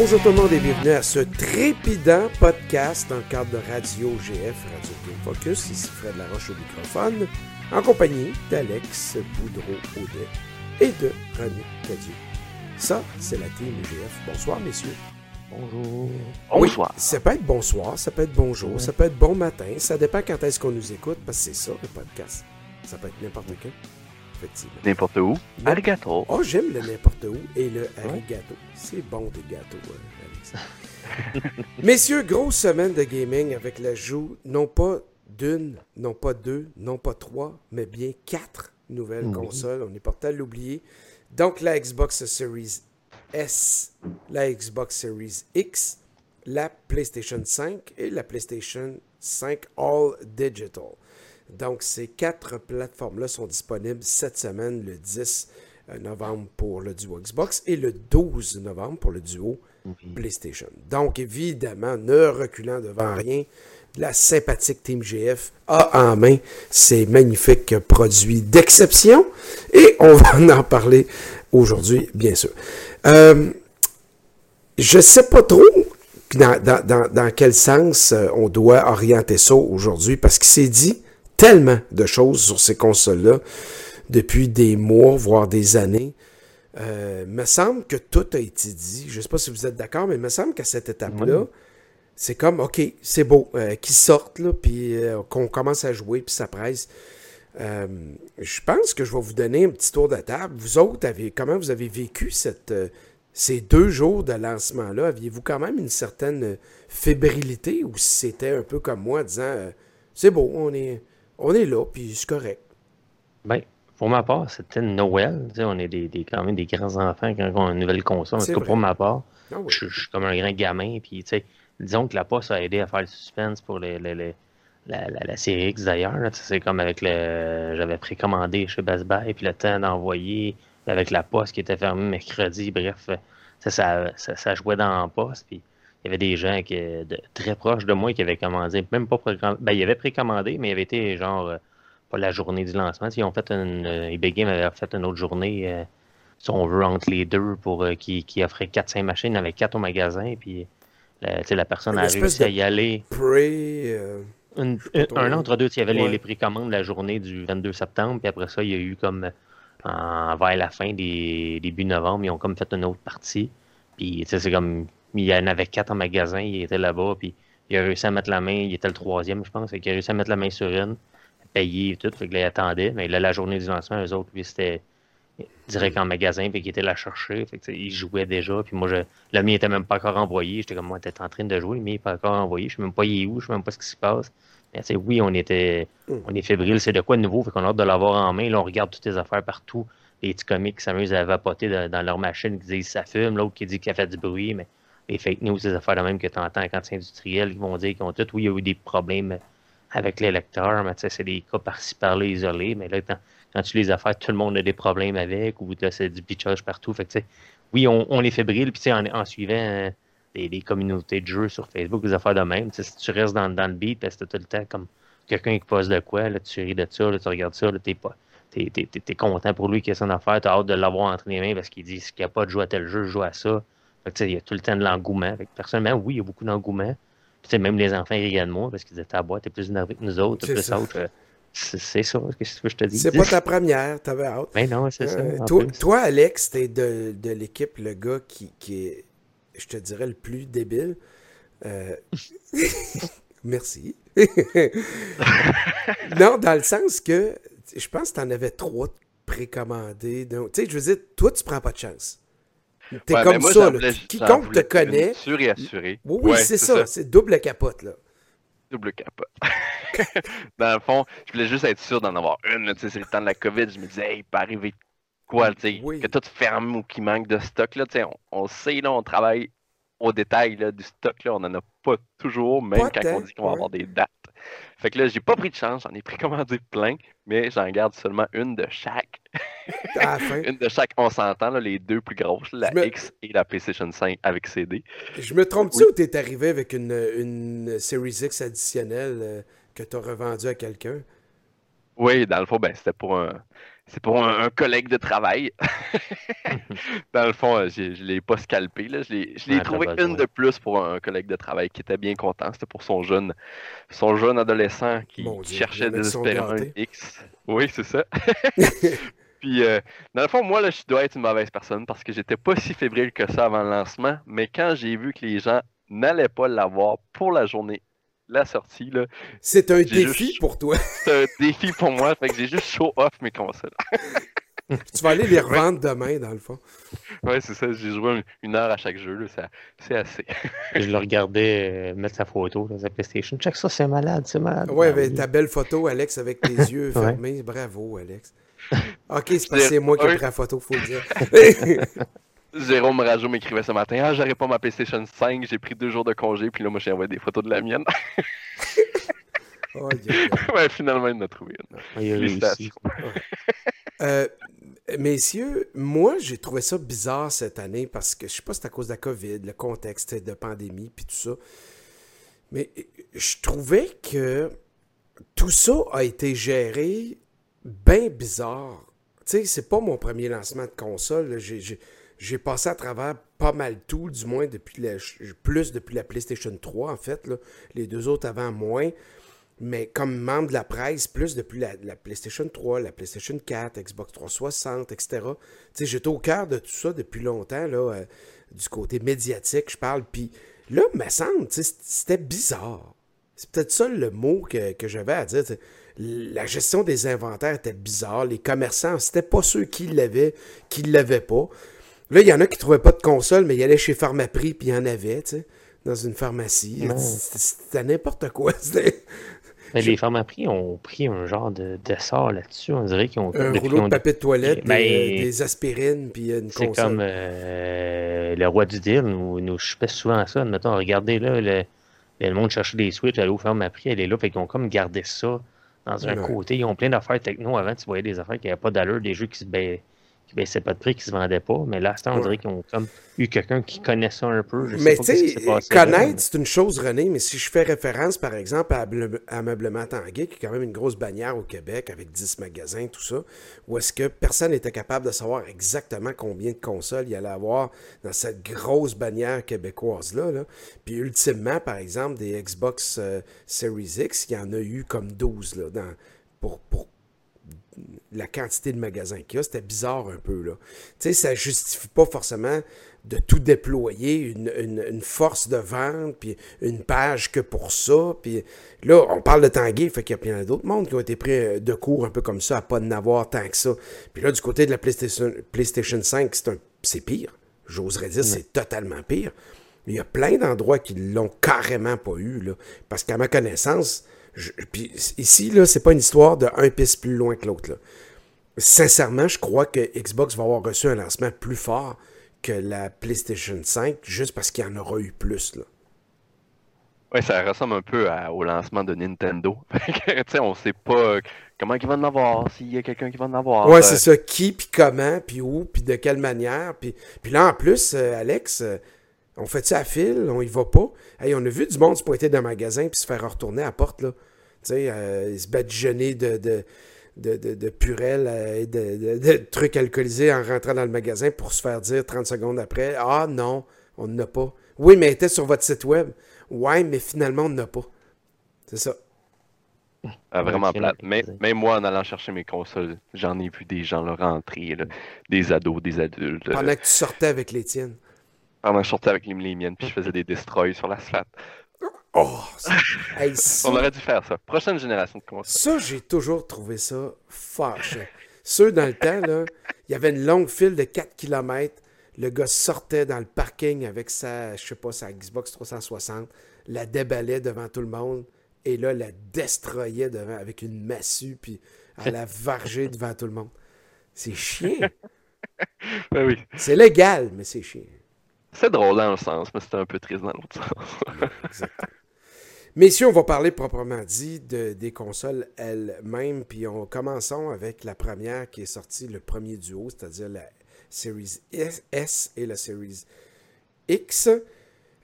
Bonjour tout le monde et bienvenue à ce trépidant podcast dans le cadre de Radio GF, Radio Game Focus. Ici Fred Laroche au microphone, en compagnie d'Alex Boudreau-Audet et de René Cadieux. Ça, c'est la team GF. Bonsoir, messieurs. Bonjour. Bonsoir. Oui, ça peut être bonsoir, ça peut être bonjour, ça peut être bon matin. Ça dépend quand est-ce qu'on nous écoute, parce que c'est ça, le podcast. Ça peut être n'importe quand. Effectivement. N'importe où. Arigato. Oh, j'aime le n'importe où et le arigato. C'est bon des gâteaux, euh, Alex. Messieurs, grosse semaine de gaming avec l'ajout, non pas d'une, non pas deux, non pas trois, mais bien quatre nouvelles consoles. On est porté à l'oublier. Donc, la Xbox Series S, la Xbox Series X, la PlayStation 5 et la PlayStation 5 All Digital. Donc, ces quatre plateformes-là sont disponibles cette semaine, le 10 novembre pour le duo Xbox et le 12 novembre pour le duo PlayStation. Donc, évidemment, ne reculant devant rien, la sympathique Team GF a en main ces magnifiques produits d'exception et on va en parler aujourd'hui, bien sûr. Euh, je sais pas trop dans, dans- dans- dans quel sens euh, on doit orienter ça aujourd'hui parce qu'il s'est dit tellement de choses sur ces consoles-là depuis des mois, voire des années. Euh, me semble que tout a été dit. Je ne sais pas si vous êtes d'accord, mais il me semble qu'à cette étape-là, c'est comme, OK, c'est beau, euh, qu'ils sortent, là, puis euh, qu'on commence à jouer, puis ça presse. Euh, je pense que je vais vous donner un petit tour de table. Vous autres, avez, comment vous avez vécu cette, ces deux jours de lancement-là? Aviez-vous quand même une certaine fébrilité ou si c'était un peu comme moi, disant, c'est beau, on est, on est là, puis c'est correct. Ben, pour ma part, c'était Noël. On est des, des- quand même des grands enfants quand on a une nouvelle console. En tout cas, pour ma part, Ah oui. je, je suis comme un grand gamin. Puis, disons que la poste a aidé à faire le suspense pour les, les- les- la, la- la série X d'ailleurs. C'est comme avec le. J'avais précommandé chez Best Buy, puis le temps d'envoyer avec la poste qui était fermée mercredi. Bref, ça, ça, jouait dans la poste. Puis, y avait des gens qui, de, très proches de moi qui avaient commandé, même pas précommandé. Ben, ils avaient précommandé, mais il avait été genre. euh, pas la journée du lancement. Ils ont fait une. euh, eBay Game avait fait une autre journée, euh, si on veut, entre les deux, pour euh, qui, qui offrait 4-5 machines avec 4 au magasin. Puis la, tu sais, la personne a réussi à y aller. Euh, Une- un entre deux, il y avait les, Ouais. les précommandes la journée du 22 septembre. Puis après ça, il y a eu comme. euh, en- vers la fin des début novembre, ils ont comme fait une autre partie. Puis tu sais, c'est comme. Il y en avait 4 en magasin, il était là-bas. Puis il a réussi à mettre la main, il était le troisième, je pense. Fait qu'il a réussi à mettre la main sur une payé et tout, fait que là, il attendait. Mais là, la journée du lancement, eux autres, lui, c'était direct en magasin, puis qu'il était la chercher. Il jouait déjà. Puis moi, je, le mien était même pas encore envoyé. J'étais comme, moi, t'es en train de jouer, le mien n'est pas encore envoyé. Je sais même pas il est où, je sais même pas ce qui se passe. Mais sais, oui, on était, on est fébrile, c'est de quoi de nouveau, fait qu'on a hâte de l'avoir en main. Là, on regarde toutes les affaires partout. Les petits comiques qui s'amusent à vapoter de- dans leur machine, qui disent ça fume, l'autre qui dit qu'il a fait du bruit, mais les fake news, ces affaires de même que tu entends quand c'est industriel, qui vont dire qu'ils ont tout. Oui, il y a eu des problèmes avec les lecteurs, mais c'est des cas par-ci par-là isolés, mais là, quand, tu les affaires, tout le monde a des problèmes avec, ou c'est du pitchage partout. Fait que, oui, on, on est fébrile, puis en, en suivant euh, des, des communautés de jeux sur Facebook, des affaires de même, si tu restes dans, dans le beat, parce que tout le temps comme quelqu'un qui pose de quoi, là, tu ris de ça, là, tu regardes ça, t'es pas. T'es, content pour lui qu'il ait son affaire, t'as hâte de l'avoir entre les mains parce qu'il dit qu'il n'y a pas de jouer à tel jeu, je joue à ça. Il y a tout le temps de l'engouement. Personnellement, oui, il y a beaucoup d'engouement. Même les enfants rigolent de moi parce qu'ils disaient ta boîte, t'es plus énervé que nous autres, t'es plus ça. autre. Euh, C'est, ça, qu'est-ce que je te dise? c'est pas ta première, t'avais hâte. Ben non, c'est ça. Euh, toi, Alex, t'es de, de l'équipe, le gars qui, qui est, je te dirais, le plus débile. Euh, Merci. non, dans le sens que je pense que t'en avais trois précommandés. Tu sais, je veux dire, toi, tu prends pas de chance. T'es Ouais, comme moi, ça, là. Quiconque te connaît? Sûr et assuré. Oui, oui, Ouais, c'est ça. C'est double capote, là. Double capote. Dans le fond, je voulais juste être sûr d'en avoir une. là, tu sais, C'est le temps de la COVID. Je me disais, hey, il peut arriver quoi, tu sais, Oui. que tout ferme ou qu'il manque de stock. Là, on, on sait, là, on travaille au détail là, du stock. Là, on n'en a pas toujours, même quand on dit qu'on va ouais. avoir des dates. Fait que là, j'ai pas pris de chance. J'en ai précommandé plein, mais j'en garde seulement une de chaque. À la fin. Une de chaque, on s'entend, là, les deux plus grosses, la me- X et la PlayStation 5 avec CD. Je me trompe-tu Oui. ou t'es arrivé avec une, une Series X additionnelle euh, que t'as revendue à quelqu'un? Oui, dans le fond, ben, c'était pour un. C'est pour un, collègue de travail. Dans le fond, euh, je ne l'ai pas scalpé. Là. Je l'ai trouvé une de plus pour un collègue de travail qui était bien content. C'était pour son jeune, son jeune adolescent qui, cherchait désespérément un X. Oui, c'est ça. Puis, euh, dans le fond, moi, là, je dois être une mauvaise personne parce que j'étais pas si fébrile que ça avant le lancement. Mais quand j'ai vu que les gens n'allaient pas l'avoir pour la journée la sortie. Là, c'est un défi pour toi. c'est un défi pour moi. Fait que j'ai juste show off mes consoles. tu vas aller les revendre demain, dans le fond. Ouais, c'est ça. J'ai joué une heure à chaque jeu. C'est assez. je le regardais euh, mettre sa photo dans sa PlayStation. Check ça, c'est malade, c'est malade. Ouais, avec ta belle photo, Alex, avec tes yeux fermés. Bravo, Alex. Ok, c'est parce que moi qui ai pris la photo, faut le dire. Jérôme Rajo m'écrivait ce matin Ah, j'aurais pas ma PlayStation 5, j'ai pris deux jours de congé, puis là, moi, j'ai envoyé des photos de la mienne. oh, ouais, finalement, il en a trouvé une. euh, messieurs, moi, j'ai trouvé ça bizarre cette année parce que je sais pas si c'est à cause de la COVID, le contexte de pandémie, puis tout ça. Mais je trouvais que tout ça a été géré bien bizarre. Tu sais, c'est pas mon premier lancement de console. J'ai j'ai passé à travers pas mal tout, du moins depuis la, plus depuis la PlayStation 3, en fait. Les deux autres avant moins. Mais comme membre de la presse, plus depuis la, PlayStation 3, la PlayStation 4, Xbox 360, etc. J'étais au cœur de tout ça depuis longtemps, là, euh, du côté médiatique, je parle. Puis là, me semble, c'était bizarre. C'est peut-être ça le mot que, que j'avais à dire. La gestion des inventaires était bizarre. Les commerçants, c'était pas ceux qui l'avaient, qui l'avaient pas. Là, il y en a qui trouvaient pas de console, mais ils allaient chez Pharmaprix, puis il y en avait, tu sais, dans une pharmacie. C'était n'importe quoi. Mais les pharmaprix ont pris un genre de d'essor là-dessus. On dirait qu'ils ont. Un rouleau de papier de toilette, ben, des, aspirines, puis une console. C'est comme euh, le roi du deal nous, nous pèse souvent à ça. Mettons, regardez là, le, le monde cherchait des Switch, allait au pharmaprix, elle est là. Fait qu'ils ont comme gardé ça dans un côté. Ils ont plein d'affaires techno. Avant, tu voyais des affaires qui n'avaient pas d'allure, des jeux qui se baissaient qui baissait pas de prix, qui se vendait pas. Mais là, on dirait qu'ils ont comme eu quelqu'un qui connaît ça un peu. mais tu sais, connaître, c'est une chose, René, mais si je fais référence, par exemple, à Ameublement Tanguay, qui est quand même une grosse bannière au Québec, avec 10 magasins, tout ça, où est-ce que personne n'était capable de savoir exactement combien de consoles il allait avoir dans cette grosse bannière québécoise-là. Là. Puis ultimement, par exemple, des Xbox euh, Series X, il y en a eu comme 12 là, dans, pour, pour la quantité de magasins qu'il y a, c'était bizarre un peu. Là. Tu sais, ça justifie pas forcément de tout déployer, une, force de vente, puis une page que pour ça. Puis là, on parle de Tanguay, fait qu'il y a plein d'autres mondes qui ont été pris euh, de cours un peu comme ça, à pas n'avoir tant que ça. Puis là, du côté de la PlayStation, PlayStation 5, c'est pire. J'oserais dire, c'est totalement pire. Il y a plein d'endroits qui l'ont carrément pas eu, là. Parce qu'à ma connaissance, puis ici, là, c'est pas une histoire de un piste plus loin que l'autre. Sincèrement, je crois que Xbox va avoir reçu un lancement plus fort que la PlayStation 5, juste parce qu'il y en aura eu plus. Là. Oui, ça ressemble un peu au lancement de Nintendo. on sait pas comment il va en avoir, s'il y a quelqu'un qui va en avoir. Ouais, c'est ça. Qui, puis comment, puis où, puis de quelle manière. Puis, puis là, en plus, euh, Alex, euh, on fait ça à fil, on y va pas. Hey, on a vu du monde se pointer dans le magasin puis se faire retourner à la porte, là. Tu sais, euh, se badigeonner de, de, de, de, euh, et de, trucs alcoolisés en rentrant dans le magasin pour se faire dire 30 secondes après Ah non, on n'en a pas. Oui, mais elle était sur votre site web. Ouais, mais finalement, on n'en a pas. C'est ça. Ah, vraiment plate. Mais, même moi, en allant chercher mes consoles, j'en ai vu des gens là, rentrer, des ados, des adultes. Pendant que tu sortais avec les tiennes. Pendant que je sortais avec les, miennes, puis je faisais des destroys sur l'asphalte. Oh, On aurait dû faire ça. Prochaine génération de consoles. Ça, j'ai toujours trouvé ça fâcheux. Ceux dans le temps, là, il y avait une longue file de 4 km. Le gars sortait dans le parking avec sa, je sais pas, sa Xbox 360, la déballait devant tout le monde et là, la destroyait devant avec une massue, puis à la varger devant tout le monde. C'est chiant. ben oui. C'est légal, mais c'est chiant. C'est drôle dans le sens, mais c'était un peu triste dans l'autre sens. Exactement. Messieurs, on va parler proprement dit de, des consoles elles-mêmes, puis on commençons avec la première qui est sortie le premier duo, c'est-à-dire la Series S et la Series X.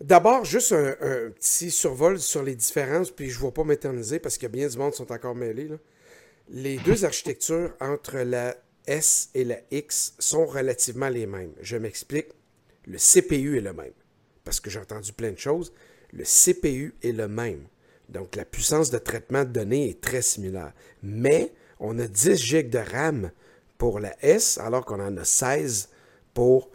D'abord, juste un, petit survol sur les différences, puis je ne vais pas m'éterniser parce a bien du monde sont encore mêlés. Les deux architectures entre la S et la X sont relativement les mêmes. Je m'explique. Le CPU est le même. Parce que j'ai entendu plein de choses. Le CPU est le même. Donc, la puissance de traitement de données est très similaire. Mais, on a 10 GB de RAM pour la S, alors qu'on en a 16 pour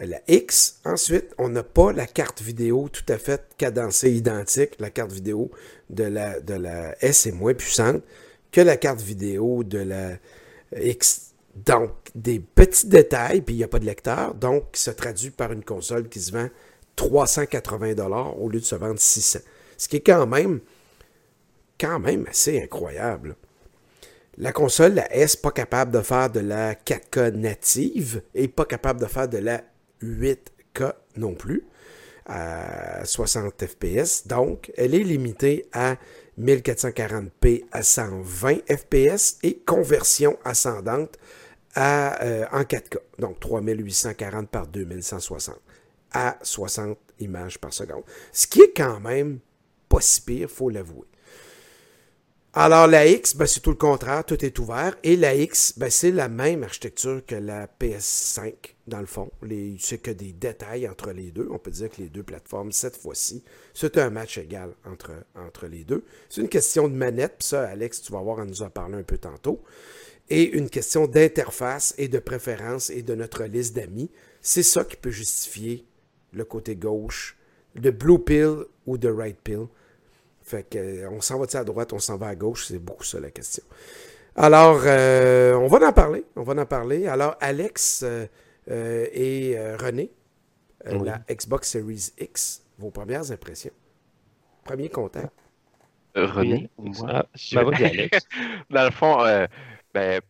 la X. Ensuite, on n'a pas la carte vidéo tout à fait cadencée, identique. La carte vidéo de la, de la S est moins puissante que la carte vidéo de la X. Donc, des petits détails, puis il n'y a pas de lecteur, donc ça se traduit par une console qui se vend 380 au lieu de se vendre 600. Ce qui est quand même, quand même assez incroyable. La console, la S, pas capable de faire de la 4K native et pas capable de faire de la 8K non plus à 60 fps. Donc, elle est limitée à 1440p à 120 fps et conversion ascendante à, euh, en 4K. Donc, 3840 par 2160 à 60 images par seconde. Ce qui est quand même pas si pire, faut l'avouer. Alors la X, ben, c'est tout le contraire, tout est ouvert. Et la X, ben, c'est la même architecture que la PS5, dans le fond. C'est que des détails entre les deux. On peut dire que les deux plateformes, cette fois-ci, c'est un match égal entre, entre les deux. C'est une question de manette, puis ça, Alex, tu vas voir, on nous en parler un peu tantôt. Et une question d'interface et de préférence et de notre liste d'amis. C'est ça qui peut justifier le côté gauche, de blue pill ou de right pill. Fait que, euh, on s'en va à droite, on s'en va à gauche, c'est beaucoup ça la question. Alors, euh, on va en parler, on va en parler. Alors, Alex euh, et René, la Xbox Series X, vos premières impressions. Premier contact. René, moi, je... Alex? Dans le fond, ben,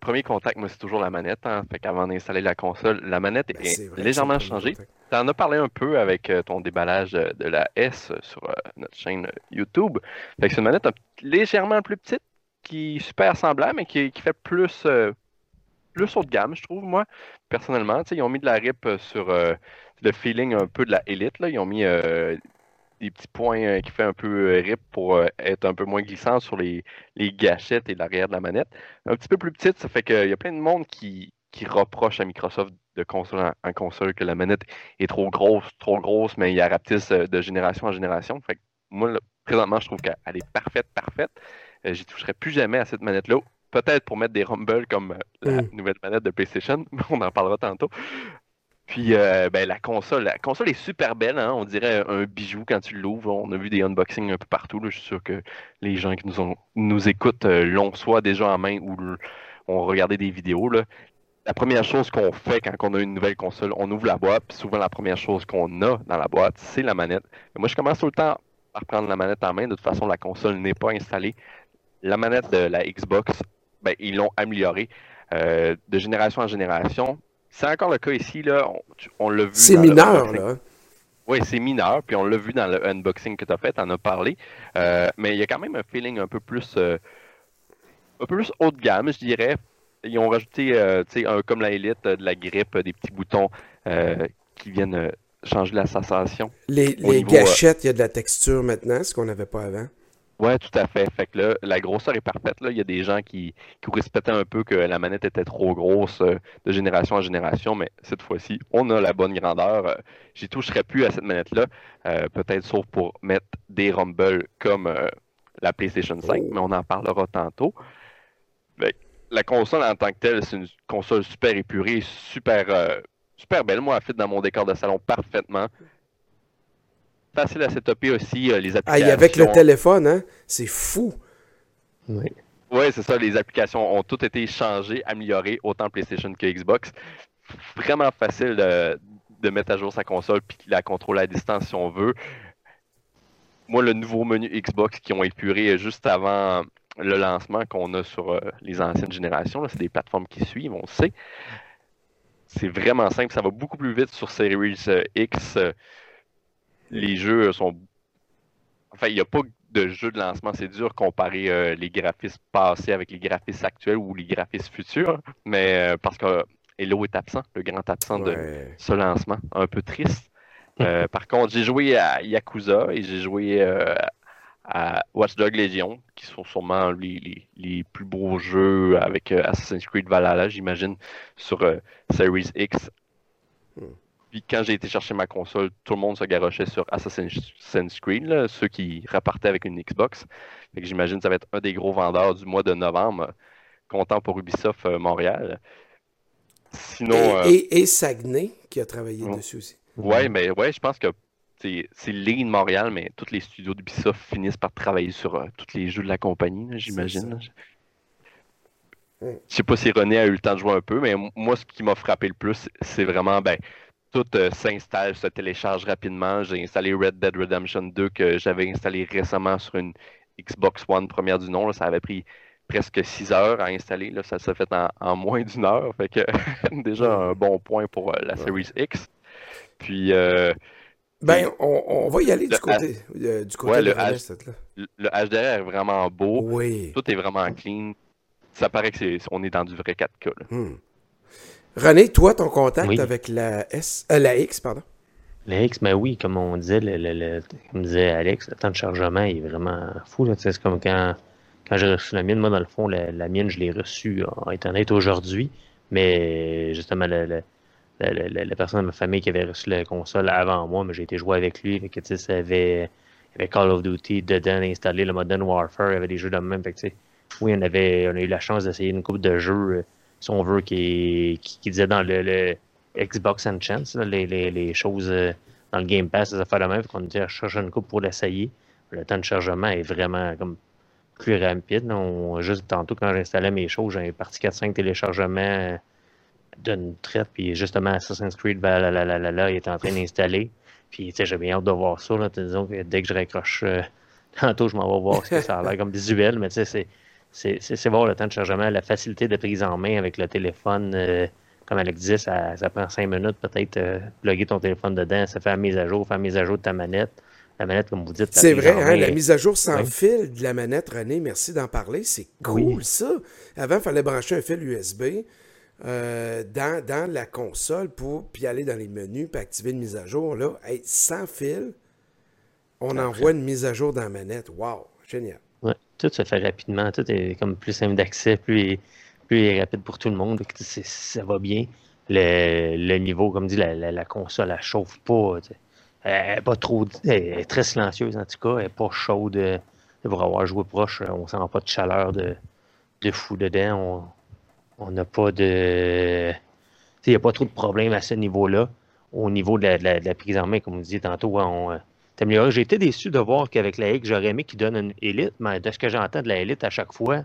premier contact, moi, c'est toujours la manette. Hein. Fait qu'avant d'installer la console, la manette ben, est, légèrement changée. Tu en as parlé un peu avec euh, ton déballage de la S sur euh, notre chaîne YouTube. Fait que c'est une manette légèrement plus petite, qui est super semblable, mais qui, fait plus, euh, plus haut de gamme, je trouve, moi, personnellement. ils ont mis de la RIP sur le feeling un peu de la Elite. Là. Ils ont mis des petits points euh, qui fait un peu euh, rip pour euh, être un peu moins glissant sur les, gâchettes et l'arrière de la manette. Un petit peu plus petite, ça fait qu'il y a plein de monde qui, qui reproche à Microsoft de console en, console que la manette est trop grosse, trop grosse, mais il y a rapetisse de génération en génération. Fait que moi, présentement, je trouve qu'elle est parfaite, parfaite. J'y toucherai plus jamais à cette manette-là. Peut-être pour mettre des rumbles comme la mm. nouvelle manette de PlayStation, mais on en parlera tantôt. Puis euh, ben, la console, la console est super belle, hein? on dirait un bijou quand tu l'ouvres. On a vu des unboxings un peu partout. Je suis sûr que les gens qui nous, ont, nous écoutent euh, l'ont soit déjà en main ou ont regardé des vidéos. Là. La première chose qu'on fait quand on a une nouvelle console, on ouvre la boîte, puis souvent la première chose qu'on a dans la boîte, c'est la manette. moi, je commence tout le temps par prendre la manette en main. De toute façon, la console n'est pas installée. La manette de la Xbox, ben, ils l'ont améliorée euh, de génération en génération c'est encore le cas ici, là. On, l'a vu. C'est mineur, là. Oui, c'est mineur, puis on l'a vu dans le unboxing que tu as fait, on a parlé. Euh, mais il y a quand même un feeling un peu plus euh, un peu plus haut de gamme, je dirais. Ils ont rajouté, euh, un, comme la Elite, de la grippe, des petits boutons qui viennent changer la sensation. Les, les gâchettes, il y a de la texture maintenant, ce qu'on n'avait pas avant. Ouais, tout à fait. Fait que là, la grosseur est parfaite. Là. Il y a des gens qui, qui respectaient un peu que la manette était trop grosse euh, de génération en génération, mais cette fois-ci, on a la bonne grandeur. Euh, J'y toucherai plus à cette manette-là, euh, peut-être sauf pour mettre des rumbles comme la PlayStation 5, mais on en parlera tantôt. la console en tant que telle, c'est une console super épurée, super, super belle. Moi, elle fit dans mon décor de salon parfaitement facile à setuper aussi, euh, les applications. Ah, avec le téléphone, hein? C'est fou. Oui. Oui, c'est ça. Les applications ont toutes été changées, améliorées, autant PlayStation que Xbox. Vraiment facile de, mettre à jour sa console puis la contrôler à distance si on veut. Moi, le nouveau menu Xbox qui ont épuré juste avant le lancement qu'on a sur euh, les anciennes générations, c'est des plateformes qui suivent, on sait. C'est vraiment simple, ça va beaucoup plus vite sur Series euh, X les jeux sont. Enfin, il n'y a pas de jeu de lancement. C'est dur comparer euh, les graphismes passés avec les graphismes actuels ou les graphismes futurs. Mais euh, parce que Hello est absent, le grand absent de ce lancement. Un peu triste. Euh, par contre, j'ai joué à Yakuza et j'ai joué à Watch Dogs Legion, qui sont sûrement les, les, plus beaux jeux avec euh, Assassin's Creed Valhalla, j'imagine, sur euh, Series X. Puis quand j'ai été chercher ma console, tout le monde se garochait sur Assassin's Creed, ceux qui repartaient avec une Xbox. Fait que j'imagine que ça va être un des gros vendeurs du mois de novembre. Content pour Ubisoft Montréal. Sinon, et, Saguenay qui a travaillé dessus aussi. Ouais, mais ouais, je pense que c'est Lean Montréal, mais tous les studios d'Ubisoft finissent par travailler sur euh, tous les jeux de la compagnie, j'imagine. Je sais pas si René a eu le temps de jouer un peu, mais moi, ce qui m'a frappé le plus, c'est vraiment, ben, tout euh, s'installe, se télécharge rapidement. J'ai installé Red Dead Redemption 2 que j'avais installé récemment sur une Xbox One première du nom. Ça avait pris presque 6 heures à installer. Là. Ça s'est fait en, moins d'une heure. Fait que déjà un bon point pour euh, la Series X. Puis ben, on, va y aller du côté, euh, du côté le, le, HDR est vraiment beau. Oui. Tout est vraiment clean. Ça paraît que c'est, on est dans du vrai 4K. Hmm. René, toi, ton contact avec la S, euh, la X, pardon? La X, ben oui, comme on disait, le, comme disait Alex, le temps de chargement est vraiment fou. C'est comme quand, quand j'ai reçu la mienne. Moi, dans le fond, la, mienne, je l'ai reçue en Internet aujourd'hui. Mais justement, le, la, personne de ma famille qui avait reçu la console avant moi, mais j'ai été jouer avec lui. Fait que, ça avait, il y avait Call of Duty dedans installé, le Modern Warfare, il y avait des jeux de même. Fait que, oui, on, avait, on a eu la chance d'essayer une coupe de jeux, euh, si on veut, qui, disait dans le, Xbox and Chance, les, les, les, choses euh, dans le Game Pass, ça fait de même. qu'on dit, chercher une coupe pour l'essayer. Le temps de chargement est vraiment comme plus rapide. juste tantôt, quand j'installais mes choses, j'ai parti 4-5 téléchargements d'une traite, puis justement Assassin's Creed là, il est en train d'installer. Puis j'ai bien hâte de voir ça. Là. Dès que je raccroche euh, tantôt, je m'en vais voir ce que ça a l'air comme visuel, mais tu sais, c'est voir le temps de chargement, la facilité de prise en main avec le téléphone. Euh, comme Alex disait, ça, ça prend cinq minutes peut-être euh, plugger ton téléphone dedans, ça fait la mise à jour, faire la mise à jour de ta manette. La manette, comme vous dites, c'est vrai, hein, la mise à jour sans fil de la manette, René, merci d'en parler. C'est cool ça. Avant, il fallait brancher un fil USB. Euh, dans, dans, la console pour puis aller dans les menus puis activer une mise à jour. Là, sans fil, on envoie une mise à jour dans la manette. Wow, génial. Tout se fait rapidement. Tout est comme plus simple d'accès, plus, plus rapide pour tout le monde. Ça va bien. Le, niveau, comme dit, la, la, console, elle chauffe pas. Elle n'est pas trop. Elle est très silencieuse en tout cas. Elle n'est pas chaude. Pour avoir joué proche, on sent pas de chaleur de, de fou dedans. On, n'a pas de. Il n'y a pas trop de problèmes à ce niveau-là. Au niveau de la, prise en main, comme vous disiez tantôt, on, euh, J'ai été déçu de voir qu'avec la X, j'aurais aimé qu'il donne une élite, mais de ce que j'entends de la élite à chaque fois,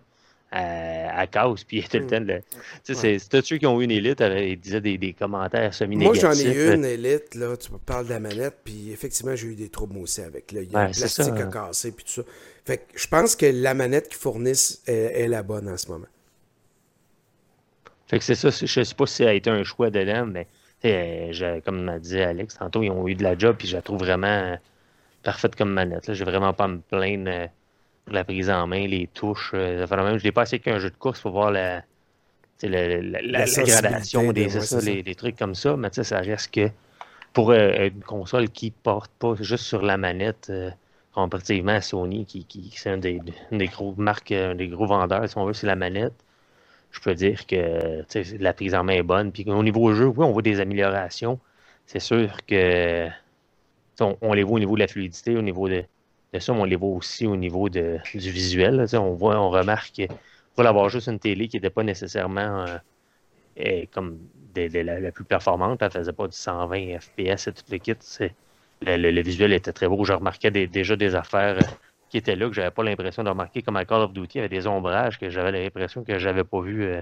euh, à, cause, puis tout le temps de. Tu sais, c'est ceux qui ont eu une élite, euh, ils disaient des, commentaires semi-négatifs. Moi, j'en ai eu une élite, là, tu parles de la manette, puis effectivement, j'ai eu des troubles aussi avec. Là. Il y a le plastique à casser, puis tout ça. Fait que je pense que la manette qu'ils fournissent est la bonne en ce moment. Fait que c'est ça, je sais pas si ça a été un choix de l'homme, mais euh, comme m'a dit Alex, tantôt, ils ont eu de la job, puis je la trouve vraiment parfaite comme manette. J'ai vraiment pas à me plaindre euh, de la prise en main, les touches. Vraiment, je l'ai pas assez qu'un jeu de course pour voir la, la, la, gradation des ça, les, trucs comme ça, mais ça reste que pour une console qui porte pas juste sur la manette, comparativement à Sony, qui, qui c'est un des, des gros marques, un des gros vendeurs, si on veut, c'est la manette je peux dire que la prise en main est bonne. Puis au niveau jeu, oui, on voit des améliorations. C'est sûr que on, les voit au niveau de la fluidité, au niveau de, ça, mais on les voit aussi au niveau de, du visuel. on voit, on remarque pour l'avoir juste une télé qui n'était pas nécessairement euh, comme la, plus performante, elle ne faisait pas du 120 FPS et tout le kit. Le, visuel était très beau. Je remarquais déjà des affaires qui était là, que j'avais pas l'impression de remarquer, comme à Call of Duty, il y avait des ombrages que j'avais l'impression que j'avais pas vu euh,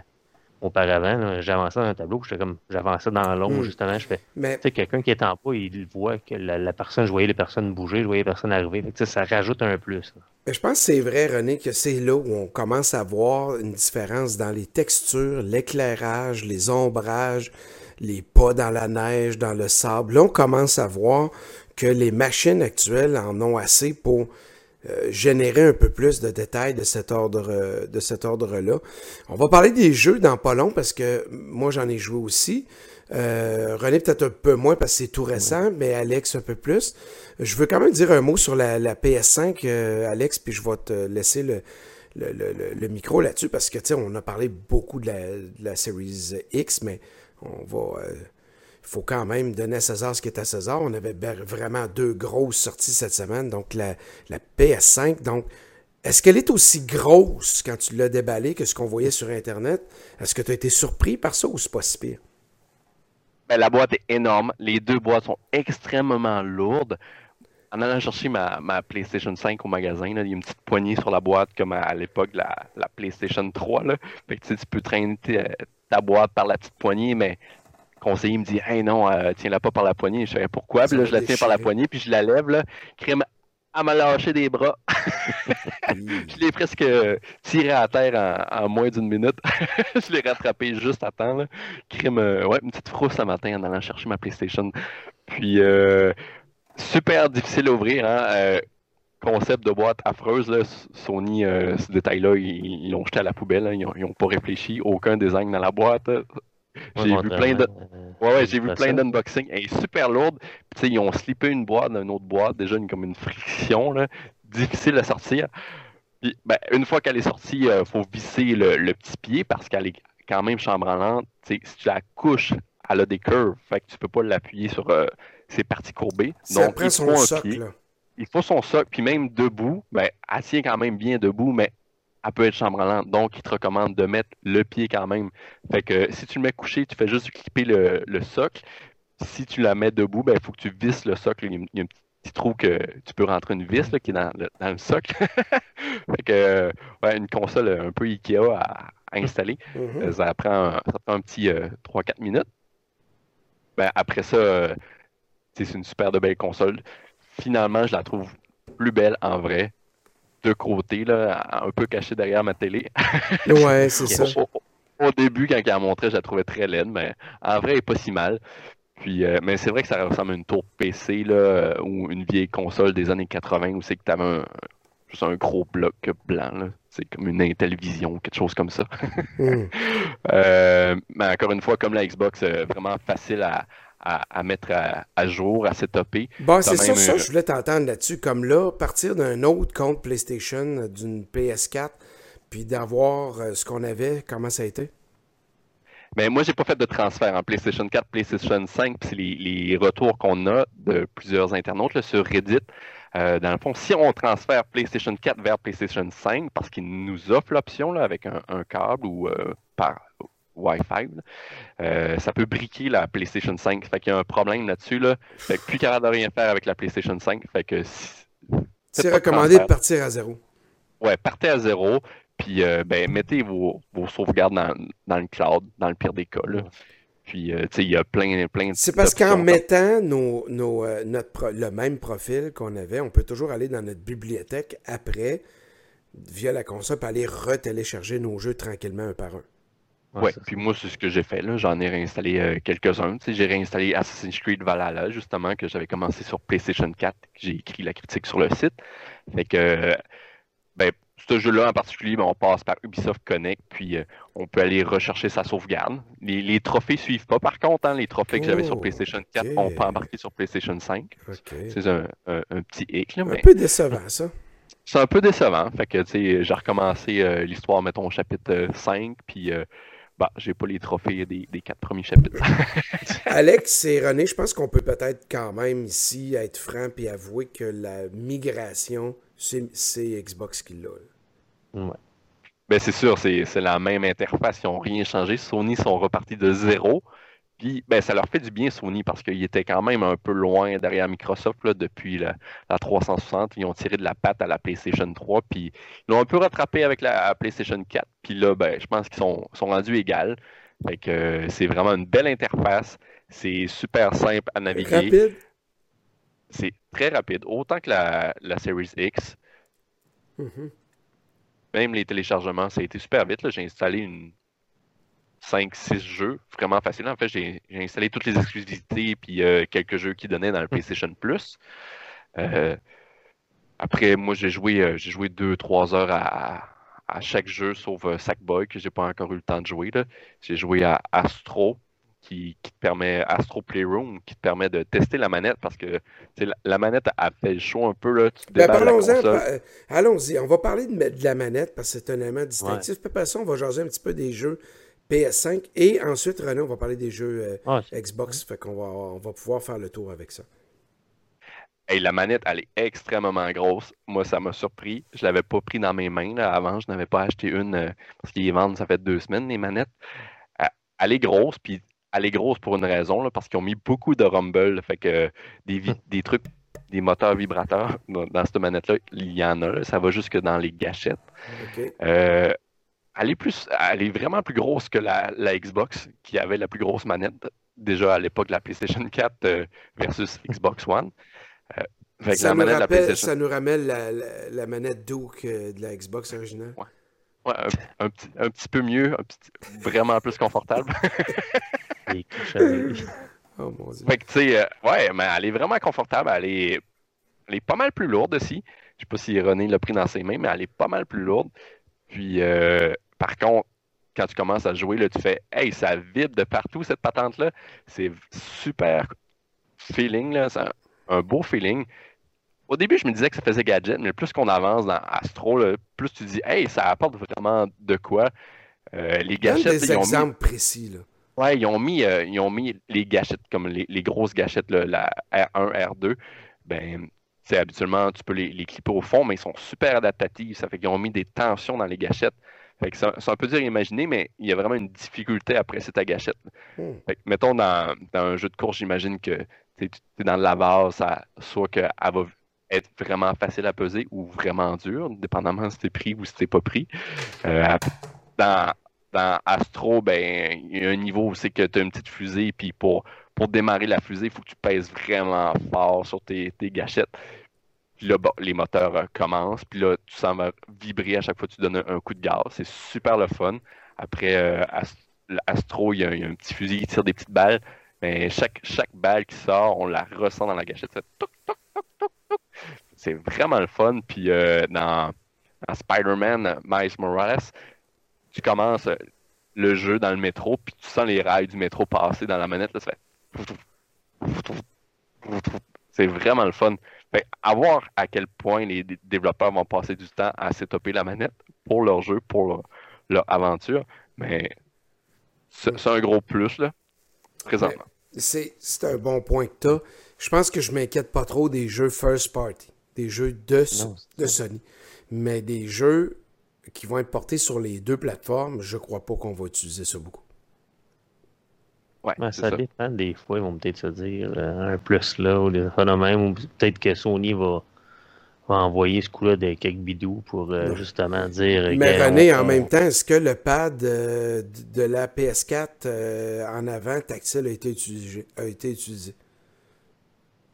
auparavant. J'avançais dans un tableau, j'étais comme j'avançais dans l'ombre, hmm. justement. Je fais. Mais... Tu sais, quelqu'un qui est en pas, il voit que la, personne, je voyais les personnes bouger, je voyais les personnes arriver. ça rajoute un plus. Mais je pense que c'est vrai, René, que c'est là où on commence à voir une différence dans les textures, l'éclairage, les ombrages, les pas dans la neige, dans le sable. Là, on commence à voir que les machines actuelles en ont assez pour générer un peu plus de détails de cet ordre de cet ordre-là. On va parler des jeux dans pas long parce que moi j'en ai joué aussi. René peut-être un peu moins parce que c'est tout récent, mais Alex un peu plus. Je veux quand même dire un mot sur la, PS5, Alex, puis je vais te laisser le, le, micro là-dessus parce que, tu sais, on a parlé beaucoup de la, Series X, mais on va. Il euh, faut quand même donner à César ce qui est à César. On avait vraiment deux grosses sorties cette semaine. Donc, la, PS5. Donc, est-ce qu'elle est aussi grosse quand tu l'as déballée que ce qu'on voyait sur Internet? Est-ce que tu as été surpris par ça ou c'est pas si pire? Ben, la boîte est énorme. Les deux boîtes sont extrêmement lourdes en allant chercher ma, PlayStation 5 au magasin, il y a une petite poignée sur la boîte comme à, l'époque la, la, PlayStation 3. Là. Fait que, tu peux traîner ta boîte par la petite poignée, mais conseiller me dit Hey non, euh, tiens-la pas par la poignée. Je sais pourquoi, puis je la tiens par la poignée, puis je la lève, là, crème à me lâcher des bras. je l'ai presque tiré à terre en, moins d'une minute. je l'ai rattrapé juste à temps. Là. Crème, euh, ouais, une petite frousse ce matin en allant chercher ma PlayStation. Puis, euh, super difficile à ouvrir. Hein? Euh, concept de boîte affreuse. Sony, euh, ce détail-là, ils l'ont jeté à la poubelle. Hein. Ils n'ont pas réfléchi. Aucun design dans la boîte. J'ai vu plein de. Ouais, ouais, j'ai vu plein d'unboxings. Elle est super lourde. ils ont slippé une boîte dans une autre boîte, déjà une, comme une friction. Là. Difficile à sortir. Puis, ben, une fois qu'elle est sortie, il euh, faut visser le, petit pied parce qu'elle est quand même chambranlante. si tu la couches, elle a des curves. Fait que tu peux pas l'appuyer sur c'est parti courbé. Donc, il faut un pied. Il faut son socle, puis même debout, ben, elle tient quand même bien debout, mais elle peut être chambranlante. Donc, il te recommande de mettre le pied quand même. Fait que si tu le mets couché, tu fais juste clipper le, socle. Si tu la mets debout, ben, il faut que tu visses le socle. Il y a un petit trou que tu peux rentrer une vis qui est dans le, socle. fait que, ouais, une console un peu Ikea à, installer. Mm-hmm. ça, prend, un petit 3-4 euh, minutes. Ben, après ça, euh, c'est une super de belle console. Finalement, je la trouve plus belle en vrai, de côté, là, un peu cachée derrière ma télé. ouais, c'est ça. Au, début, quand elle a montré, je la trouvais très laide, mais en vrai, elle n'est pas si mal. Puis, euh, mais c'est vrai que ça ressemble à une tour PC là, euh, ou une vieille console des années 80 où c'est que tu avais un, juste un gros bloc blanc. C'est comme une Intellivision, quelque chose comme ça. Hmm. Euh, mais encore une fois, comme la Xbox, vraiment facile à, à, mettre à, jour, à setuper. Bon, c'est ça, ça, je voulais t'entendre là-dessus. Comme là, partir d'un autre compte PlayStation, d'une PS4, puis d'avoir euh, ce qu'on avait, comment ça a été? Mais ben, moi, j'ai pas fait de transfert en PlayStation 4, PlayStation 5, puis c'est les, retours qu'on a de plusieurs internautes sur Reddit. Euh, dans le fond, si on transfère PlayStation 4 vers PlayStation 5, parce qu'il nous offre l'option avec un, câble ou euh, par Wi-Fi, euh, ça peut briquer la PlayStation 5. Fait qu'il y a un problème là-dessus. Là. Fait que plus capable de rien faire avec la PlayStation 5. Fait que c'est recommandé de partir à zéro. Ouais, partez à zéro. Puis euh, ben, mettez vos, sauvegardes dans, le cloud, dans le pire des cas. Puis, euh, tu sais, il y a plein, plein de. C'est parce qu'en mettant nos, notre, le même profil qu'on avait, on peut toujours aller dans notre bibliothèque après, via la console, pour aller retélécharger nos jeux tranquillement un par un. Ouais, puis moi, c'est ce que j'ai fait. J'en ai réinstallé euh, quelques-uns. J'ai réinstallé Assassin's Creed Valhalla, justement, que j'avais commencé sur PlayStation 4. J'ai écrit la critique sur le site. Fait que, ben, ce jeu-là en particulier, ben, on passe par Ubisoft Connect, puis euh, on peut aller rechercher sa sauvegarde. Les, les trophées suivent pas, par contre. Hein, les trophées que j'avais sur oh, PlayStation 4 n'ont pas embarqué sur PlayStation 5. C'est un, petit hic. un peu décevant, ça. C'est un peu décevant. Fait que, j'ai recommencé euh, l'histoire, mettons, au chapitre 5, puis bah, j'ai pas les trophées des, quatre premiers chapitres. Alex et René, je pense qu'on peut peut-être quand même ici être franc et avouer que la migration, c'est Xbox qui l'a. Ouais. Ben c'est sûr, c'est la même interface, ils n'ont rien changé. Sony sont repartis de zéro. Puis, ben, ça leur fait du bien, Sony, parce qu'ils étaient quand même un peu loin derrière Microsoft là, depuis la, 360. Ils ont tiré de la patte à la PlayStation 3, puis ils l'ont un peu rattrapé avec la PlayStation 4. Puis là, ben, je pense qu'ils sont, sont rendus égales. Fait que euh, c'est vraiment une belle interface. C'est super simple à naviguer. Rapide. C'est très rapide. Autant que la, Series X. Mm-hmm. Même les téléchargements, ça a été super vite. J'ai installé une 5-6 jeux vraiment facile. En fait, j'ai installé toutes les exclusivités et puis euh, quelques jeux qui donnaient dans le PlayStation Plus. Euh, après, moi, j'ai joué, j'ai joué 2-3 heures à, à, chaque jeu, sauf Sackboy, que j'ai pas encore eu le temps de jouer. J'ai joué à Astro, qui, te permet, Astro Playroom, qui te permet de tester la manette parce que la, manette a fait chaud un peu. Là, ben, euh, Allons-y, on va parler de, la manette parce que c'est un élément distinctif. Après ça, on va jaser un petit peu des jeux PS5 et ensuite, Renaud, on va parler des jeux euh, Xbox. Fait qu'on va, on va pouvoir faire le tour avec ça. Hey, la manette, elle est extrêmement grosse. Moi, ça m'a surpris. Je l'avais pas pris dans mes mains. Là. Avant, je n'avais pas acheté une euh, parce qu'ils vendent, ça fait deux semaines, les manettes. Elle est grosse, puis elle est grosse pour une raison, parce qu'ils ont mis beaucoup de rumble, fait que des, des trucs, des moteurs vibrateurs dans, cette manette-là, il y en a, ça va jusque dans les gâchettes. Euh, elle est plus, elle est vraiment plus grosse que la, Xbox, qui avait la plus grosse manette, déjà à l'époque de la PlayStation 4 euh, versus Xbox One. Euh, ça, nous rappelle, ça, nous ramène la, manette Duke de la Xbox originale. Ouais, un, petit, un, petit, peu mieux, vraiment plus confortable. oh mon dieu. Fait que, tu sais, euh, ouais, mais elle est vraiment confortable. Elle est, elle est pas mal plus lourde aussi. Je sais pas si René l'a pris dans ses mains, mais elle est pas mal plus lourde. Puis, euh, par contre, quand tu commences à jouer, là, tu fais Hey, ça vibre de partout cette patente-là. C'est super feeling, là. C'est un, beau feeling. Au début, je me disais que ça faisait gadget, mais plus qu'on avance dans Astro, plus tu dis Hey, ça apporte vraiment de quoi. Euh, les gâchettes. des exemples précis, là. Ouais, ils ont mis, euh, ils ont mis les gâchettes, comme les, grosses gâchettes, la R1, R2. Ben, c'est habituellement, tu peux les, les, clipper au fond, mais ils sont super adaptatifs. Ça fait qu'ils ont mis des tensions dans les gâchettes. Fait que ça, un peu dire imaginer, mais il y a vraiment une difficulté à presser ta gâchette. Hmm. Fait que, mettons, dans, un jeu de course, j'imagine que tu es dans la base, soit qu'elle va être vraiment facile à peser ou vraiment dur, dépendamment si t'es pris ou si t'es pas pris. Euh, dans, dans Astro, ben, il y a un niveau où c'est que tu as une petite fusée, puis pour, pour démarrer la fusée, il faut que tu pèses vraiment fort sur tes, gâchettes. Puis là, les moteurs euh, commencent, puis là, tu sens vibrer à chaque fois que tu donnes un, coup de gaz. C'est super le fun. Après, euh, Astro, il y, a, un petit fusil qui tire des petites balles. Mais chaque, chaque balle qui sort, on la ressent dans la gâchette. C'est vraiment le fun. Puis euh, dans Spider-Man, Miles Morales, tu commences euh, le jeu dans le métro, puis tu sens les rails du métro passer dans la manette, là, ça fait... C'est vraiment le fun. Fait, à voir à quel point les développeurs vont passer du temps à setuper la manette pour leur jeu, pour leur, aventure, mais c'est un gros plus, là, présentement. C'est un bon point que tu as. Je pense que je m'inquiète pas trop des jeux first party, des jeux de, de Sony, mais des jeux qui vont être portés sur les deux plateformes, je crois pas qu'on va utiliser ça beaucoup. Ouais, ça, dépend des fois, ils vont peut-être se dire euh, un plus là ou des phénomènes, ou peut-être que Sony va, va envoyer ce coup-là de quelques bidous pour euh, justement dire. Mais René, en même temps, est-ce que le pad euh, de la PS4 en avant tactile a été utilisé? A été utilisé?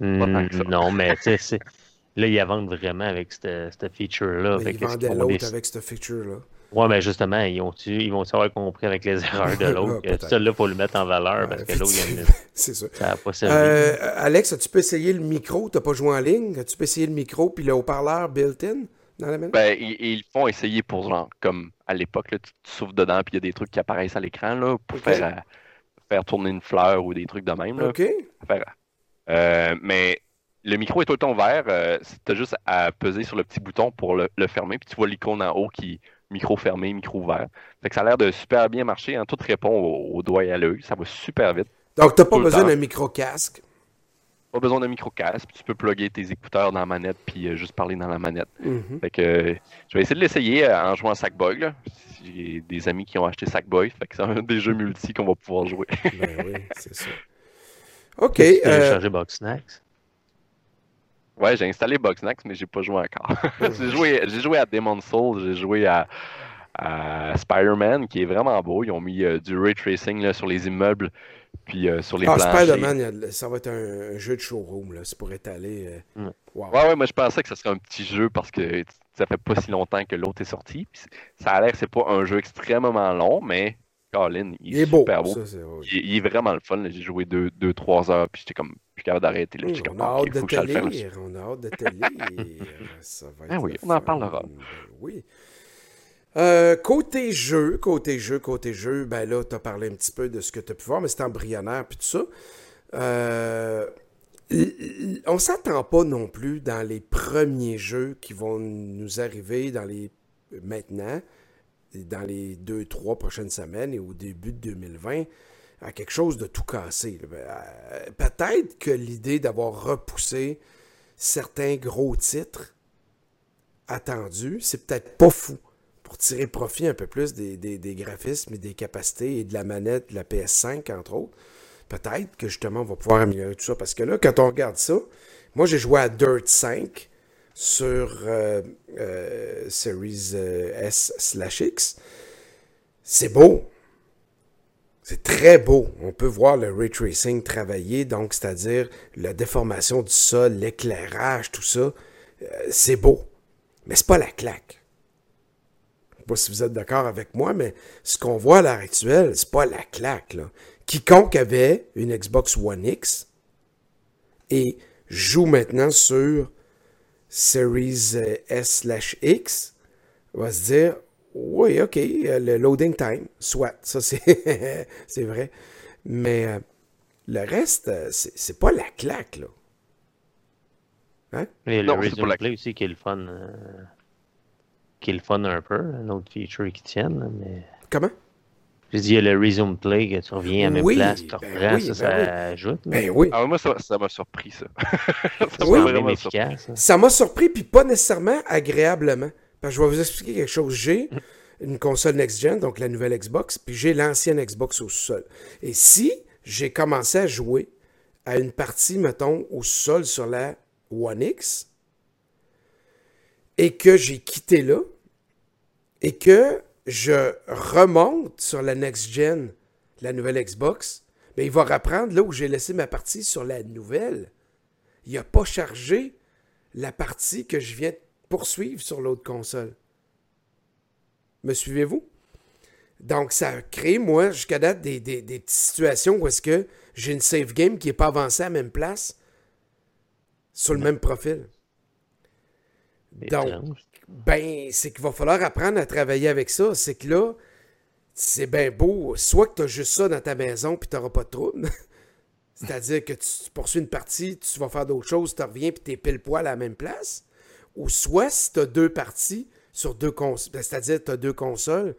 Hmm, non, mais tu sais, Là, ils vendent vraiment avec cette, feature-là. Ils vendaient l'autre avec cette feature-là. Ouais, mais justement, ils, ont ils vont avoir compris avec les erreurs de l'autre que celle-là, il faut le mettre en valeur parce que l'autre, il y a C'est ça. ça pas euh, Alex, as-tu pu essayer le micro? Tu n'as pas joué en ligne? As-tu pu essayer le micro puis le haut-parleur built-in dans la Ben, ils, font essayer pour genre, comme à l'époque, tu, souffles dedans puis il y a des trucs qui apparaissent à l'écran là, pour faire, euh, faire tourner une fleur ou des trucs de même. Là, OK. Euh, mais le micro est tout le temps vert. Euh, tu as juste à peser sur le petit bouton pour le, fermer. Puis tu vois l'icône en haut qui micro fermé, micro ouvert. Fait que ça a l'air de super bien marcher. Hein. Tout répond au, doigt et à l'œil. Ça va super vite. Donc, tu n'as pas besoin d'un micro-casque. Pas besoin d'un micro-casque. Tu peux plugger tes écouteurs dans la manette puis euh, juste parler dans la manette. Mm-hmm. Fait que euh, je vais essayer de l'essayer en jouant à Sackboy. J'ai des amis qui ont acheté Sackboy. Fait que c'est un des jeux multi qu'on va pouvoir jouer. ben oui, c'est ça. OK. Tu peux Box Snacks? Ouais, j'ai installé Boxnax, mais j'ai pas joué encore. j'ai joué, j'ai joué à Demon's Souls, j'ai joué à, Spider-Man, qui est vraiment beau. Ils ont mis euh, du ray tracing là, sur les immeubles, puis euh, sur les ah, Spider-Man, ça va être un, jeu de showroom, là. C'est pour étaler. Euh... Mm. Ouais, ouais, moi je pensais que ce serait un petit jeu parce que ça fait pas si longtemps que l'autre est sorti. ça a l'air que c'est pas un jeu extrêmement long, mais Colin, il, est, super beau. il, est vraiment le fun. J'ai joué 2-3 heures, puis j'étais comme plus capable d'arrêter. On, a hâte de te lire. On a hâte de te lire. Ça va ah être oui, on en parlera. Ben oui. Euh, côté jeu, côté jeu, côté jeu, ben là, tu as parlé un petit peu de ce que tu as pu voir, mais c'est embryonnaire puis tout ça. Euh, on s'attend pas non plus dans les premiers jeux qui vont nous arriver dans les maintenant, dans les deux, trois prochaines semaines et au début de 2020, à quelque chose de tout cassé. Ben, euh, peut-être que l'idée d'avoir repoussé certains gros titres attendus, c'est peut-être pas fou pour tirer profit un peu plus des, graphismes et des capacités et de la manette de la PS5, entre autres. Peut-être que justement, on va pouvoir améliorer tout ça. Parce que là, quand on regarde ça, moi j'ai joué à Dirt 5 sur euh, euh, Series euh, S slash X. C'est beau. C'est très beau. On peut voir le ray tracing travailler, donc c'est-à-dire la déformation du sol, l'éclairage, tout ça. c'est beau. Mais c'est pas la claque sais pas si vous êtes d'accord avec moi, mais ce qu'on voit à l'heure actuelle, c'est pas la claque. Quiconque avait une Xbox One X et joue maintenant sur Series euh, S/X va se dire oui, ok, euh, le loading time, soit, ça c'est vrai. Mais euh, le reste, c'est pas la claque, là. Hein? Et le Resume Play aussi qui est le fun qui est le fun un peu, un autre feature qui tienne. Mais... Comment? Je dis, il y a le Resume Play, que tu reviens à même place, tu ben oui, ça, ben ça ajoute. Ben oui. Ah, moi, ça m'a surpris, ça. ça m'a vraiment efficace. Ça m'a surpris, puis pas nécessairement agréablement. Parce que je vais vous expliquer quelque chose. J'ai une console next-gen, donc la nouvelle Xbox, puis j'ai l'ancienne Xbox au sol. Et si j'ai commencé à jouer à une partie, mettons, au sol sur la One X, et que j'ai quitté là et que je remonte sur la next gen, la nouvelle Xbox, mais il va reprendre là où j'ai laissé ma partie sur la nouvelle. Il n'a pas chargé la partie que je viens de poursuivre sur l'autre console. Me suivez-vous? Donc, ça a créé, moi, jusqu'à date, des, des, petites situations où est-ce que j'ai une save game qui n'est pas avancée à la même place sur le même profil. Donc, ben, c'est qu'il va falloir apprendre à travailler avec ça. C'est que là, c'est bien beau. Soit que tu as juste ça dans ta maison puis tu n'auras pas de trouble. C'est-à-dire que tu poursuis une partie, tu vas faire d'autres choses, tu reviens puis tu es pile poil à la même place. Ou soit si tu as deux parties sur deux consoles, ben, c'est-à-dire que tu as deux consoles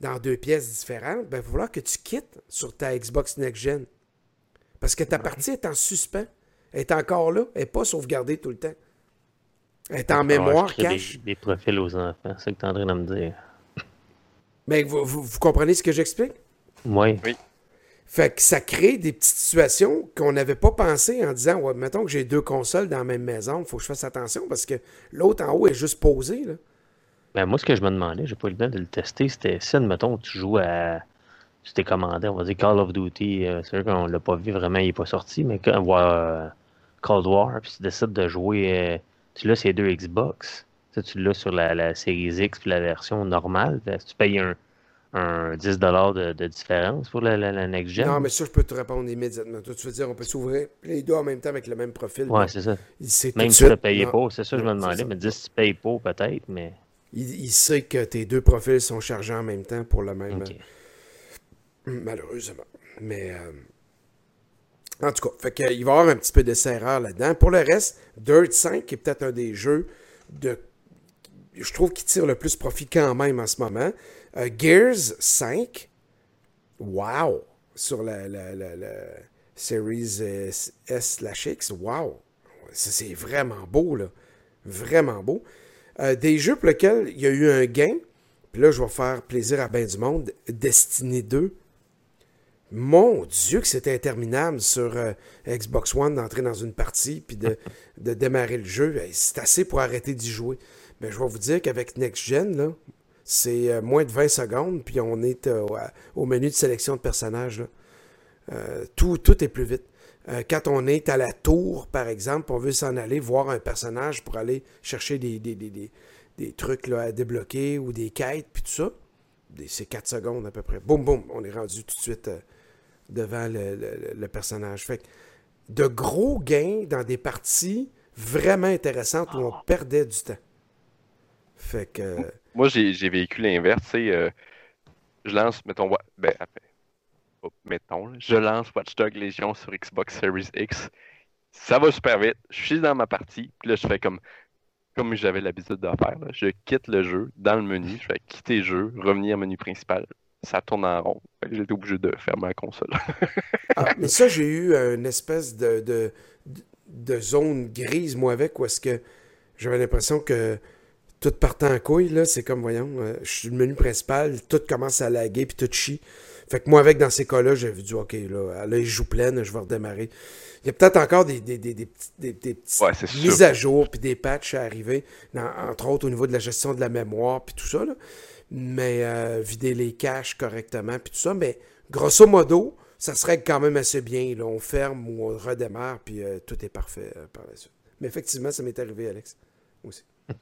dans deux pièces différentes, ben, il va falloir que tu quittes sur ta Xbox Next Gen. Parce que ta partie est en suspens. Elle est encore là. Elle n'est pas sauvegardée tout le temps. Elle est en mémoire cache. Des, profils aux enfants, c'est ce que tu es en train de me dire. Mais vous, vous, comprenez ce que j'explique? Oui. Oui. Fait que ça crée des petites situations qu'on n'avait pas pensé en disant ouais, mettons que j'ai deux consoles dans la même maison, il faut que je fasse attention parce que l'autre en haut est juste posé. Là. Ben, moi, ce que je me demandais, j'ai pas eu le temps de le tester, c'était si, admettons, tu joues à. Tu t'es commandé, on va dire Call of Duty, euh, c'est sûr qu'on l'a pas vu vraiment, il n'est pas sorti, mais quand, euh, Cold War, puis tu décides de jouer. Euh, tu l'as ces deux Xbox. tu l'as sur la, la Series X puis la version normale. Tu payes un, un 10 de, de, différence pour la, la, next gen. Non, mais ça, je peux te répondre immédiatement. Toi, tu veux dire, on peut s'ouvrir les deux en même temps avec le même profil? Ouais, c'est ça. Même si tu ne payais pas, c'est ça, je me demandais. Mais dis si tu payes pas, peut-être, mais. Il, sait que tes deux profils sont chargés en même temps pour le même. Malheureusement. Mais. Euh, en tout cas, fait qu'il va y avoir un petit peu de serreur là-dedans. Pour le reste, Dirt 5 est peut-être un des jeux de. Je trouve qu'il tire le plus profit quand même en ce moment. Euh, Gears 5, wow! Sur la, la, la, Series S/X, wow! C'est vraiment beau, là. Vraiment beau. Euh, des jeux pour lesquels il y a eu un gain, puis là, je vais faire plaisir à bien du monde. Destiny 2, mon Dieu, que c'était interminable sur euh, Xbox One d'entrer dans une partie puis de, démarrer le jeu. C'est assez pour arrêter d'y jouer. Mais je vais vous dire qu'avec Next Gen, c'est euh, moins de 20 secondes, puis on est euh, au menu de sélection de personnages. tout, tout est plus vite. quand on est à la tour, par exemple, on veut s'en aller voir un personnage pour aller chercher des, des, trucs là, à débloquer ou des quêtes, puis tout ça, c'est 4 secondes à peu près. Boum, boum, on est rendu tout de suite devant le, personnage. Fait de gros gains dans des parties vraiment intéressantes où on perdait du temps. Fait que. Moi, j'ai vécu l'inverse. Euh, je lance, mettons, ben, mettons, je lance Watchdog Légion sur Xbox Series X. Ça va super vite. Je suis dans ma partie. Puis là, je fais comme, comme j'avais l'habitude de faire. Je quitte le jeu dans le menu. Je fais quitter le jeu, revenir au menu principal. Ça tourne en rond. J'étais obligé de fermer la console. ah, mais ça, j'ai eu une espèce de, de, de, zone grise, moi, avec, où est-ce que j'avais l'impression que tout partant en couille, là, c'est comme, voyons, euh, je suis le menu principal, tout commence à laguer, puis tout chie. Fait que moi, avec, dans ces cas-là, j'avais dit, OK, là, là, il joue pleine, je vais redémarrer. Il y a peut-être encore des, des, des, des, petites mises à jour, puis des patchs à arriver, entre autres au niveau de la gestion de la mémoire, puis tout ça, là. Mais euh, vider les caches correctement, puis tout ça. Mais grosso modo, ça serait quand même assez bien. Là. On ferme ou on redémarre, puis euh, tout est parfait par la suite. Mais effectivement, ça m'est arrivé, Alex, aussi.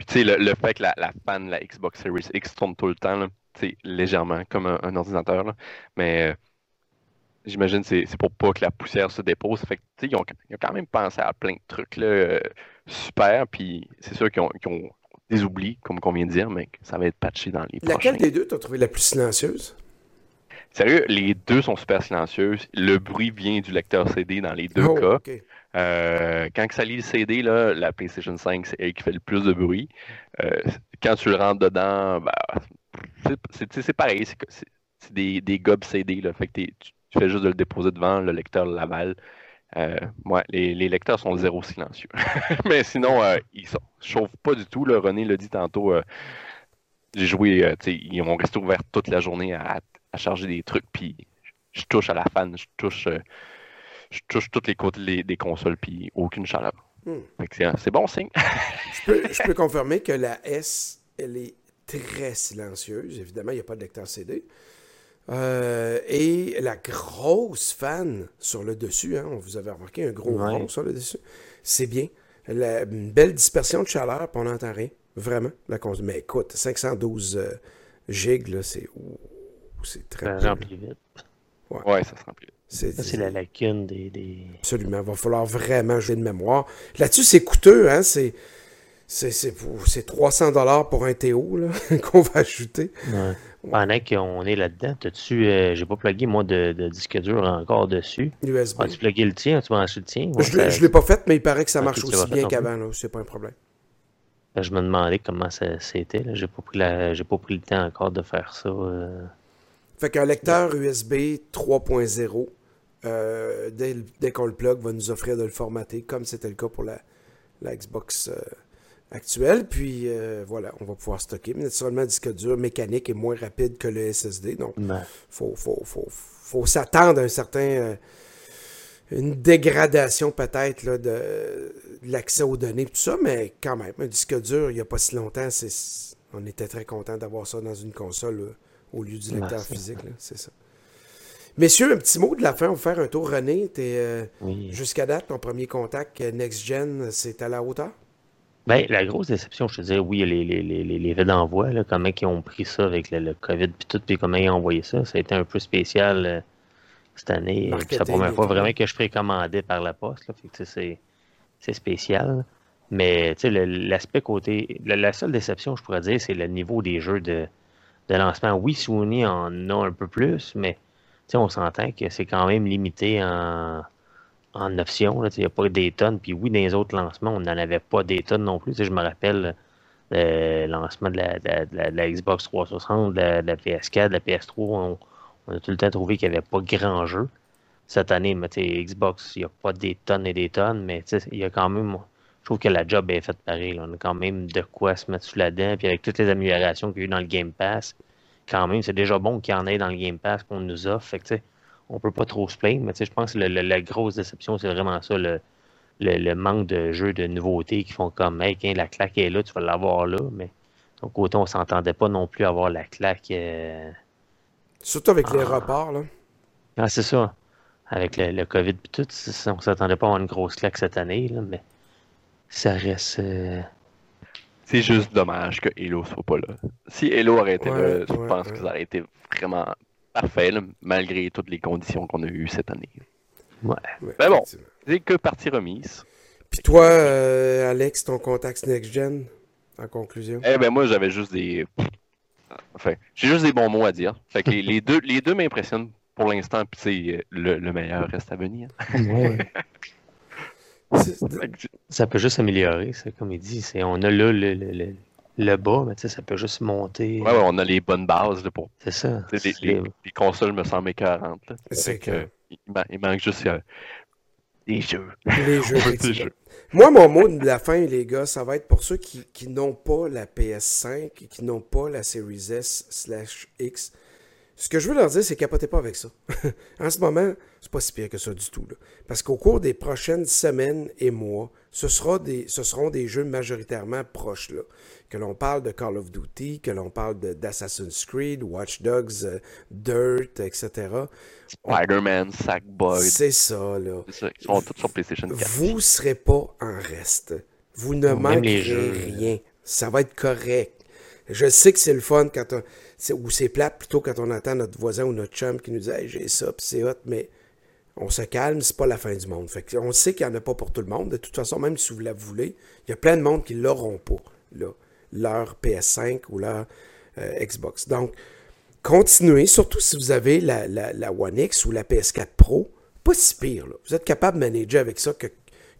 Puis tu sais, le, fait que la, fan de la Xbox Series X tourne tout le temps, là, légèrement, comme un, ordinateur, mais euh, j'imagine que c'est pour pas que la poussière se dépose. Fait que, ils, ont, ils ont quand même pensé à plein de trucs là, euh, super, puis c'est sûr qu'ils ont, des oublis, comme on vient de dire, mais ça va être patché dans les Laquelle des deux t'as trouvé la plus silencieuse? Sérieux, les deux sont super silencieuses. Le bruit vient du lecteur CD dans les deux oh, cas. Euh, quand ça lit le CD, là, la PlayStation 5, c'est elle qui fait le plus de bruit. Euh, quand tu le rentres dedans, bah, c'est pareil. C'est des, des gobs CD. Là, fait que tu, fais juste de le déposer devant, le lecteur l'avale. Euh, les, les, lecteurs sont zéro silencieux. Mais sinon, euh, ils ne chauffent pas du tout. René l'a dit tantôt. J'ai joué, ils vont rester ouverts toute la journée à, à charger des trucs. Puis je touche à la fan, je touche je touche tous les côtés des consoles, puis aucune chaleur. Hmm. C'est bon signe. je, peux, confirmer que la S, elle est très silencieuse. Évidemment, il n'y a pas de lecteur CD. Euh, et la grosse fan sur le dessus, hein, vous avez remarqué un gros rond sur le dessus, c'est bien. une belle dispersion de chaleur, puis on n'entend rien. Vraiment. La Mais écoute, 512 euh, gigs, c'est très Ça remplit vite. Ouais. ça se remplit vite. C'est la lacune des, Absolument. Il va falloir vraiment jouer de mémoire. Là-dessus, c'est coûteux. Hein? C'est, c'est, 300 dollars pour un TO qu'on va ajouter. Pendant qu'on est là-dedans, t'as-tu, euh, j'ai pas plugué moi de, disque dur encore dessus? USB. As-tu plugué le tien? Tu m'as acheté le tien? je, ne l'ai pas fait, mais il paraît que ça marche aussi bien qu'avant. C'est pas un problème. Ben, je me demandais comment ça c'était. J'ai pas pris la, j'ai pas pris le temps encore de faire ça. Euh. Fait qu'un lecteur USB 3.0 euh, dès, qu'on le plug, va nous offrir de le formater, comme c'était le cas pour la, Xbox euh, actuelle. Puis euh, voilà, on va pouvoir stocker. Mais naturellement, le disque dur mécanique est moins rapide que le SSD. Donc, il faut, faut, s'attendre à un certain. une dégradation peut-être de, de l'accès aux données, tout ça, mais quand même, un disque dur, il n'y a pas si longtemps, on était très content d'avoir ça dans une console au lieu du lecteur physique. C'est ça. Messieurs, un petit mot de la fin. On va faire un tour. René, euh, jusqu'à date, ton premier contact euh, Next Gen, c'est à la hauteur? Ben, la grosse déception, je te disais, oui, les, les, les, les d'envoi, comment ils ont pris ça avec le, COVID puis tout, puis comment ils ont envoyé ça. Ça a été un peu spécial euh, cette année. C'est la première fois vraiment que je précommandais par la poste. c'est spécial. Mais l'aspect côté. La, seule déception, je pourrais dire, c'est le niveau des jeux de, de lancement. Oui, Sony en a un peu plus, mais on s'entend que c'est quand même limité en, en options. Il n'y a pas des tonnes. Puis oui, dans les autres lancements, on n'en avait pas des tonnes non plus. je me rappelle le lancement de la, Xbox 360, de la, PS4, de la PS3. On, a tout le temps trouvé qu'il n'y avait pas grand jeu. Cette année, mais, Xbox, il n'y a pas des tonnes et des tonnes, mais il y a quand même. Je trouve que la job est faite pareil. On a quand même de quoi se mettre sous la dent. Puis avec toutes les améliorations qu'il y a eu dans le Game Pass, quand même, c'est déjà bon qu'il y en ait dans le Game Pass qu'on nous offre. Fait on peut pas trop se plaindre, mais je pense que la grosse déception, c'est vraiment ça, le, le, manque de jeux de nouveautés qui font comme, hey, la claque est là, tu vas l'avoir là, mais donc autant on s'entendait pas non plus avoir la claque. Euh, Surtout avec les reports, là. Ah, c'est ça. Avec le, COVID et tout, on s'attendait pas à avoir une grosse claque cette année, là, mais ça reste. Euh, c'est juste dommage que Halo soit pas là. Si Halo aurait été là, je pense que ça aurait été vraiment parfait, malgré toutes les conditions qu'on a eues cette année. Ouais. ben bon, c'est que partie remise. Puis toi, euh, Alex, ton contact Next Gen, en conclusion? Eh ben moi, j'avais juste des... Enfin, j'ai juste des bons mots à dire. Fait que les, deux, les deux m'impressionnent pour l'instant, puis c'est le, le, meilleur reste à venir. Ouais. ça peut juste s'améliorer, comme il dit. On a là le, le, le, bas, mais ça peut juste monter. Ouais, ouais, on a les bonnes bases là, pour. C'est ça. Les, les, les, consoles me semblent écœurantes. C'est que. il, il, manque juste euh, des jeux. Les jeux, Moi, mon mot de la fin, les gars, ça va être pour ceux qui, qui n'ont pas la PS5 et qui n'ont pas la Series S slash X. Ce que je veux leur dire, c'est capotez pas avec ça. en ce moment, c'est pas si pire que ça du tout. Là. Parce qu'au cours des prochaines semaines et mois, ce, sera des, ce seront des jeux majoritairement proches. Là. Que l'on parle de Call of Duty, que l'on parle d'Assassin's Creed, Watch Dogs, euh, Dirt, etc. Spider-Man, Sackboy. C'est ça, là. C'est ça. Ils sont tous sur PlayStation 4. Vous ne serez pas en reste. Vous ne manquerez rien. Ça va être correct. Je sais que c'est le fun quand on ou c'est plate plutôt quand on entend notre voisin ou notre chum qui nous dit j'ai ça, puis c'est hot, mais on se calme, c'est pas la fin du monde. On sait qu'il n'y en a pas pour tout le monde. De toute façon, même si vous la voulez, il y a plein de monde qui ne l'auront pas, leur PS5 ou leur euh, Xbox. Donc, continuez, surtout si vous avez la, One X ou la PS4 Pro, pas si pire. Vous êtes capable de manager avec ça que,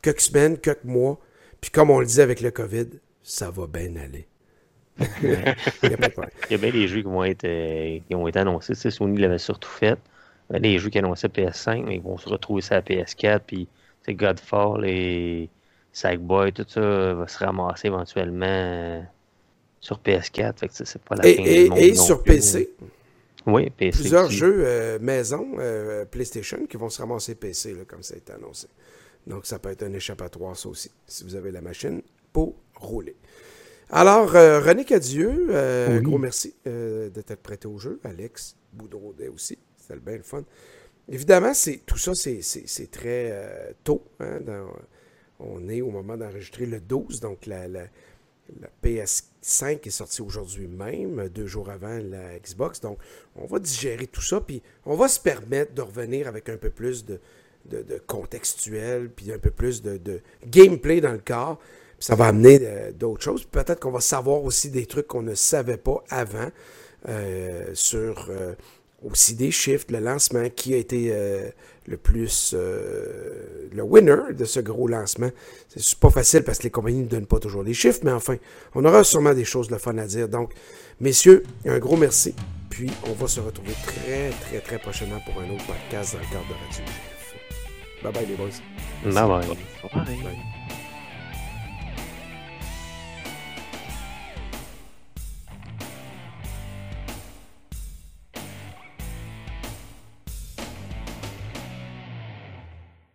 quelques semaines, quelques mois. Puis comme on le dit avec le COVID, ça va bien aller. Il y a bien des jeux qui vont être, euh, qui ont été annoncés. Sony l'avait surtout fait. Les jeux qui annonçaient PS5, mais ils vont se retrouver sur la PS4. Puis Godfall et Sackboy, tout ça va se ramasser éventuellement euh, sur PS4. Fait que c'est pas la et, fin et, du monde et sur PC. Oui, PC. Plusieurs jeux euh, maison PlayStation qui vont se ramasser PC, là, comme ça a été annoncé. Donc, ça peut être un échappatoire, ça aussi, si vous avez la machine pour rouler. Alors, euh, René Cadieux, euh, gros merci euh, de t'être prêté au jeu. Alex Boudreaudet aussi, c'était bien le fun. Évidemment, c'est tout ça, c'est très tôt. Hein, on est au moment d'enregistrer le 12, donc la, PS5 est sortie aujourd'hui même, deux jours avant la Xbox. Donc, on va digérer tout ça, puis on va se permettre de revenir avec un peu plus de, de, contextuel, puis un peu plus de, de gameplay dans le corps ça va amener euh, d'autres choses. Peut-être qu'on va savoir aussi des trucs qu'on ne savait pas avant euh, sur euh, aussi des chiffres, le lancement, qui a été le plus le winner de ce gros lancement. C'est pas facile parce que les compagnies ne donnent pas toujours les chiffres, mais enfin, on aura sûrement des choses de fun à dire. Donc, messieurs, un gros merci. Puis, on va se retrouver très, très, très prochainement pour un autre podcast dans le cadre de Radio Bye bye les boys. bye. bye. bye.